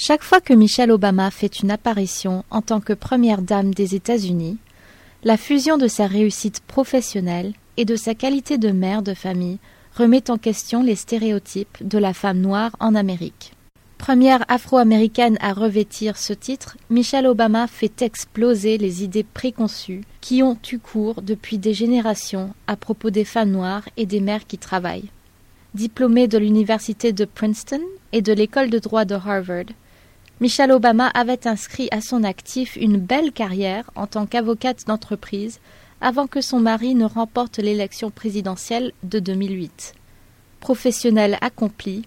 Chaque fois que Michelle Obama fait une apparition en tant que première dame des États-Unis, la fusion de sa réussite professionnelle et de sa qualité de mère de famille remet en question les stéréotypes de la femme noire en Amérique. Première afro-américaine à revêtir ce titre, Michelle Obama fait exploser les idées préconçues qui ont eu cours depuis des générations à propos des femmes noires et des mères qui travaillent. Diplômée de l'université de Princeton et de l'école de droit de Harvard, Michelle Obama avait inscrit à son actif une belle carrière en tant qu'avocate d'entreprise avant que son mari ne remporte l'élection présidentielle de 2008. Professionnelle accomplie,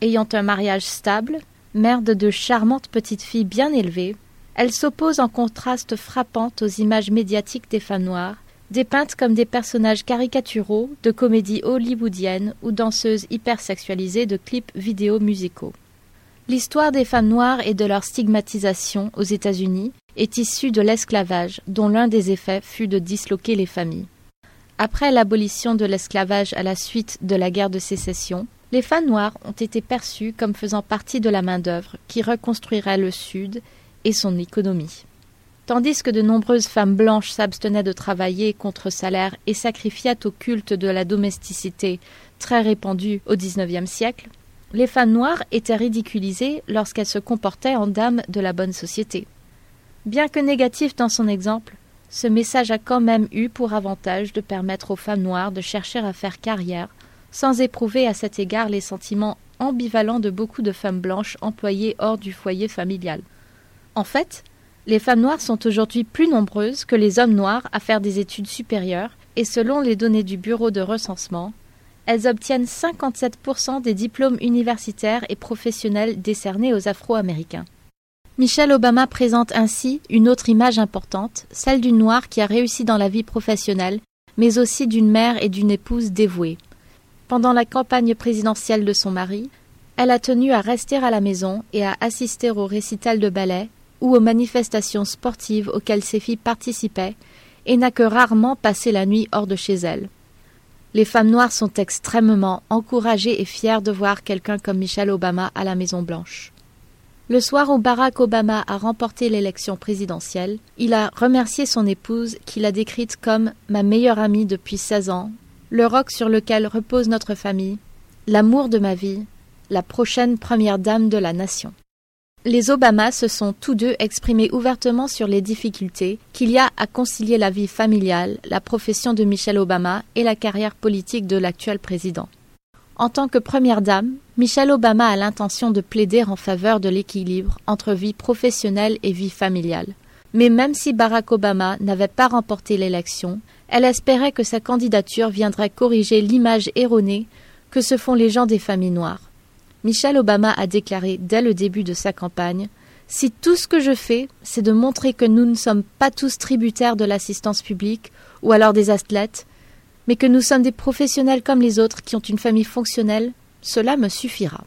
ayant un mariage stable, mère de deux charmantes petites filles bien élevées, elle s'oppose en contraste frappant aux images médiatiques des femmes noires, dépeintes comme des personnages caricaturaux de comédies hollywoodiennes ou danseuses hypersexualisées de clips vidéo musicaux. L'histoire des femmes noires et de leur stigmatisation aux États-Unis est issue de l'esclavage, dont l'un des effets fut de disloquer les familles. Après l'abolition de l'esclavage à la suite de la guerre de sécession, les femmes noires ont été perçues comme faisant partie de la main-d'œuvre qui reconstruirait le Sud et son économie. Tandis que de nombreuses femmes blanches s'abstenaient de travailler contre salaire et sacrifiaient au culte de la domesticité très répandu au XIXe siècle, les femmes noires étaient ridiculisées lorsqu'elles se comportaient en dames de la bonne société. Bien que négatif dans son exemple, ce message a quand même eu pour avantage de permettre aux femmes noires de chercher à faire carrière, sans éprouver à cet égard les sentiments ambivalents de beaucoup de femmes blanches employées hors du foyer familial. En fait, les femmes noires sont aujourd'hui plus nombreuses que les hommes noirs à faire des études supérieures, et selon les données du Bureau de recensement, elles obtiennent 57% des diplômes universitaires et professionnels décernés aux Afro-Américains. Michelle Obama présente ainsi une autre image importante, celle d'une noire qui a réussi dans la vie professionnelle, mais aussi d'une mère et d'une épouse dévouée. Pendant la campagne présidentielle de son mari, elle a tenu à rester à la maison et à assister aux récitals de ballet ou aux manifestations sportives auxquelles ses filles participaient, et n'a que rarement passé la nuit hors de chez elle. Les femmes noires sont extrêmement encouragées et fières de voir quelqu'un comme Michelle Obama à la Maison Blanche. Le soir où Barack Obama a remporté l'élection présidentielle, il a remercié son épouse qu'il a décrite comme ma meilleure amie depuis 16 ans, le roc sur lequel repose notre famille, l'amour de ma vie, la prochaine première dame de la nation. Les Obama se sont tous deux exprimés ouvertement sur les difficultés qu'il y a à concilier la vie familiale, la profession de Michelle Obama et la carrière politique de l'actuel président. En tant que première dame, Michelle Obama a l'intention de plaider en faveur de l'équilibre entre vie professionnelle et vie familiale. Mais même si Barack Obama n'avait pas remporté l'élection, elle espérait que sa candidature viendrait corriger l'image erronée que se font les gens des familles noires. Michelle Obama a déclaré dès le début de sa campagne Si tout ce que je fais, c'est de montrer que nous ne sommes pas tous tributaires de l'assistance publique ou alors des athlètes, mais que nous sommes des professionnels comme les autres qui ont une famille fonctionnelle, cela me suffira.